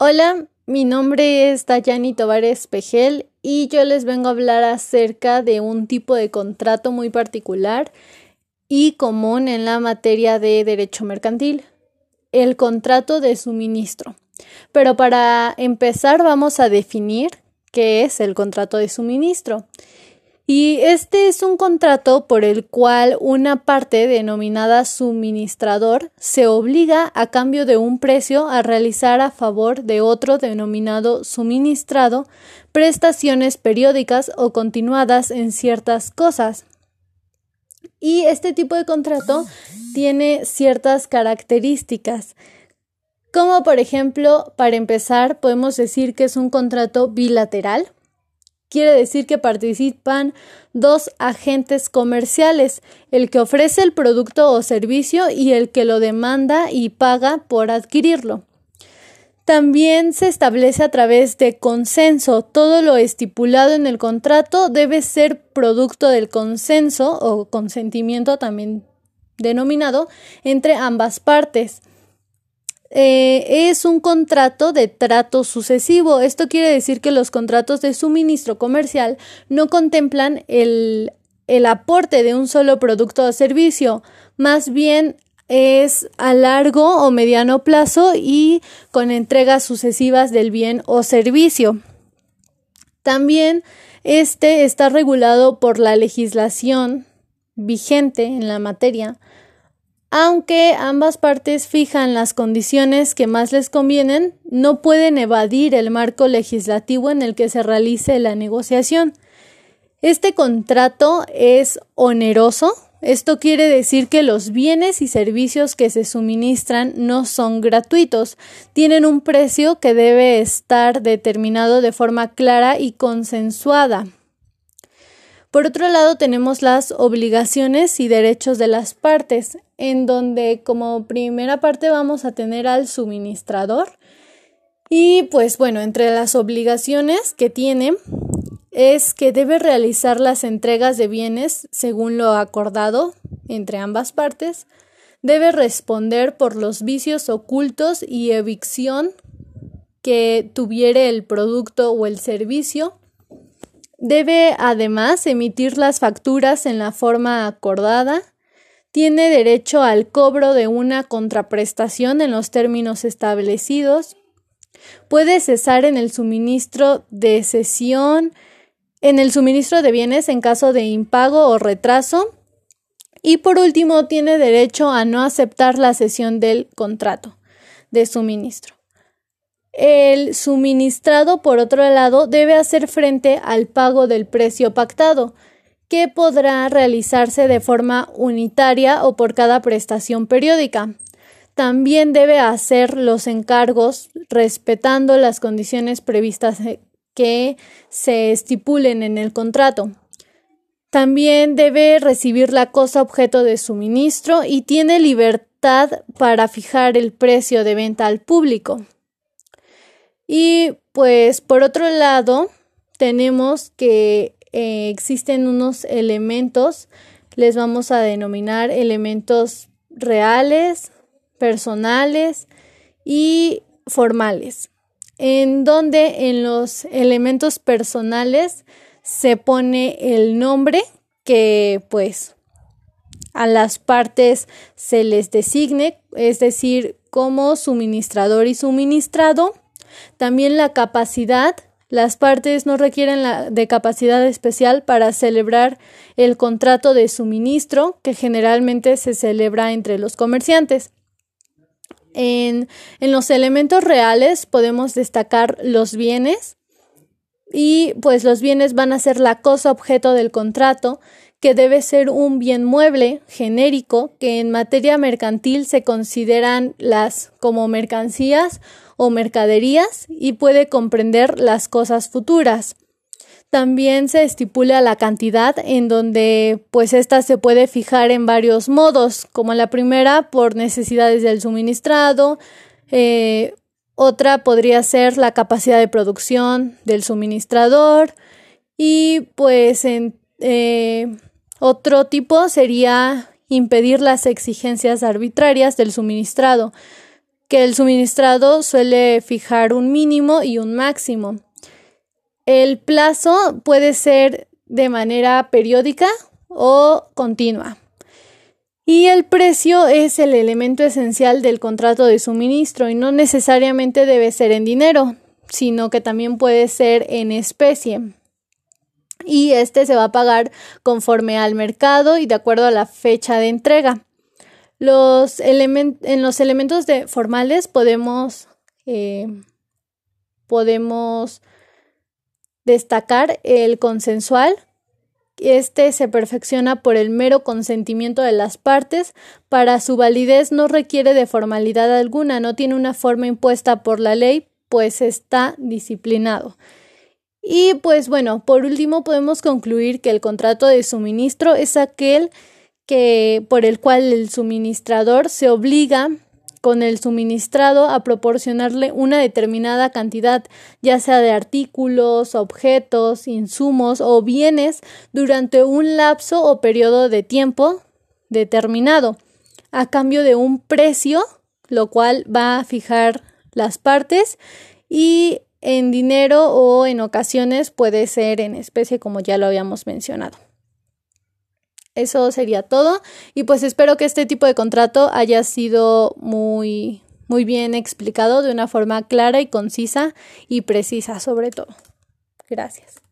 Hola, mi nombre es Dayani Tovares Pejel y yo les vengo a hablar acerca de un tipo de contrato muy particular y común en la materia de derecho mercantil, el contrato de suministro. Pero para empezar vamos a definir qué es el contrato de suministro. Y este es un contrato por el cual una parte denominada suministrador se obliga a cambio de un precio a realizar a favor de otro denominado suministrado prestaciones periódicas o continuadas en ciertas cosas. Y este tipo de contrato tiene ciertas características. Como por ejemplo, para empezar, podemos decir que es un contrato bilateral Quiere decir que participan dos agentes comerciales, el que ofrece el producto o servicio y el que lo demanda y paga por adquirirlo. También se establece a través de consenso. Todo lo estipulado en el contrato debe ser producto del consenso o consentimiento también denominado entre ambas partes. Eh, es un contrato de trato sucesivo. Esto quiere decir que los contratos de suministro comercial no contemplan el, el aporte de un solo producto o servicio, más bien es a largo o mediano plazo y con entregas sucesivas del bien o servicio. También este está regulado por la legislación vigente en la materia, aunque ambas partes fijan las condiciones que más les convienen, no pueden evadir el marco legislativo en el que se realice la negociación. Este contrato es oneroso. Esto quiere decir que los bienes y servicios que se suministran no son gratuitos, tienen un precio que debe estar determinado de forma clara y consensuada. Por otro lado, tenemos las obligaciones y derechos de las partes, en donde como primera parte vamos a tener al suministrador. Y pues bueno, entre las obligaciones que tiene es que debe realizar las entregas de bienes según lo acordado entre ambas partes, debe responder por los vicios ocultos y evicción que tuviere el producto o el servicio, Debe además emitir las facturas en la forma acordada. Tiene derecho al cobro de una contraprestación en los términos establecidos. Puede cesar en el suministro de cesión, en el suministro de bienes en caso de impago o retraso. Y por último, tiene derecho a no aceptar la cesión del contrato de suministro. El suministrado, por otro lado, debe hacer frente al pago del precio pactado, que podrá realizarse de forma unitaria o por cada prestación periódica. También debe hacer los encargos respetando las condiciones previstas que se estipulen en el contrato. También debe recibir la cosa objeto de suministro y tiene libertad para fijar el precio de venta al público. Y pues por otro lado, tenemos que eh, existen unos elementos, les vamos a denominar elementos reales, personales y formales, en donde en los elementos personales se pone el nombre que pues a las partes se les designe, es decir, como suministrador y suministrado también la capacidad. Las partes no requieren la, de capacidad especial para celebrar el contrato de suministro que generalmente se celebra entre los comerciantes. En, en los elementos reales podemos destacar los bienes y pues los bienes van a ser la cosa objeto del contrato que debe ser un bien mueble genérico que en materia mercantil se consideran las como mercancías o mercaderías y puede comprender las cosas futuras. También se estipula la cantidad en donde pues esta se puede fijar en varios modos, como la primera por necesidades del suministrado, eh, otra podría ser la capacidad de producción del suministrador y pues en eh, otro tipo sería impedir las exigencias arbitrarias del suministrado. Que el suministrado suele fijar un mínimo y un máximo. El plazo puede ser de manera periódica o continua. Y el precio es el elemento esencial del contrato de suministro y no necesariamente debe ser en dinero, sino que también puede ser en especie. Y este se va a pagar conforme al mercado y de acuerdo a la fecha de entrega. Los en los elementos de formales podemos, eh, podemos destacar el consensual, este se perfecciona por el mero consentimiento de las partes. Para su validez no requiere de formalidad alguna, no tiene una forma impuesta por la ley, pues está disciplinado. Y pues bueno, por último podemos concluir que el contrato de suministro es aquel que por el cual el suministrador se obliga con el suministrado a proporcionarle una determinada cantidad, ya sea de artículos, objetos, insumos o bienes durante un lapso o periodo de tiempo determinado, a cambio de un precio, lo cual va a fijar las partes y en dinero o en ocasiones puede ser en especie como ya lo habíamos mencionado. Eso sería todo y pues espero que este tipo de contrato haya sido muy muy bien explicado de una forma clara y concisa y precisa sobre todo. Gracias.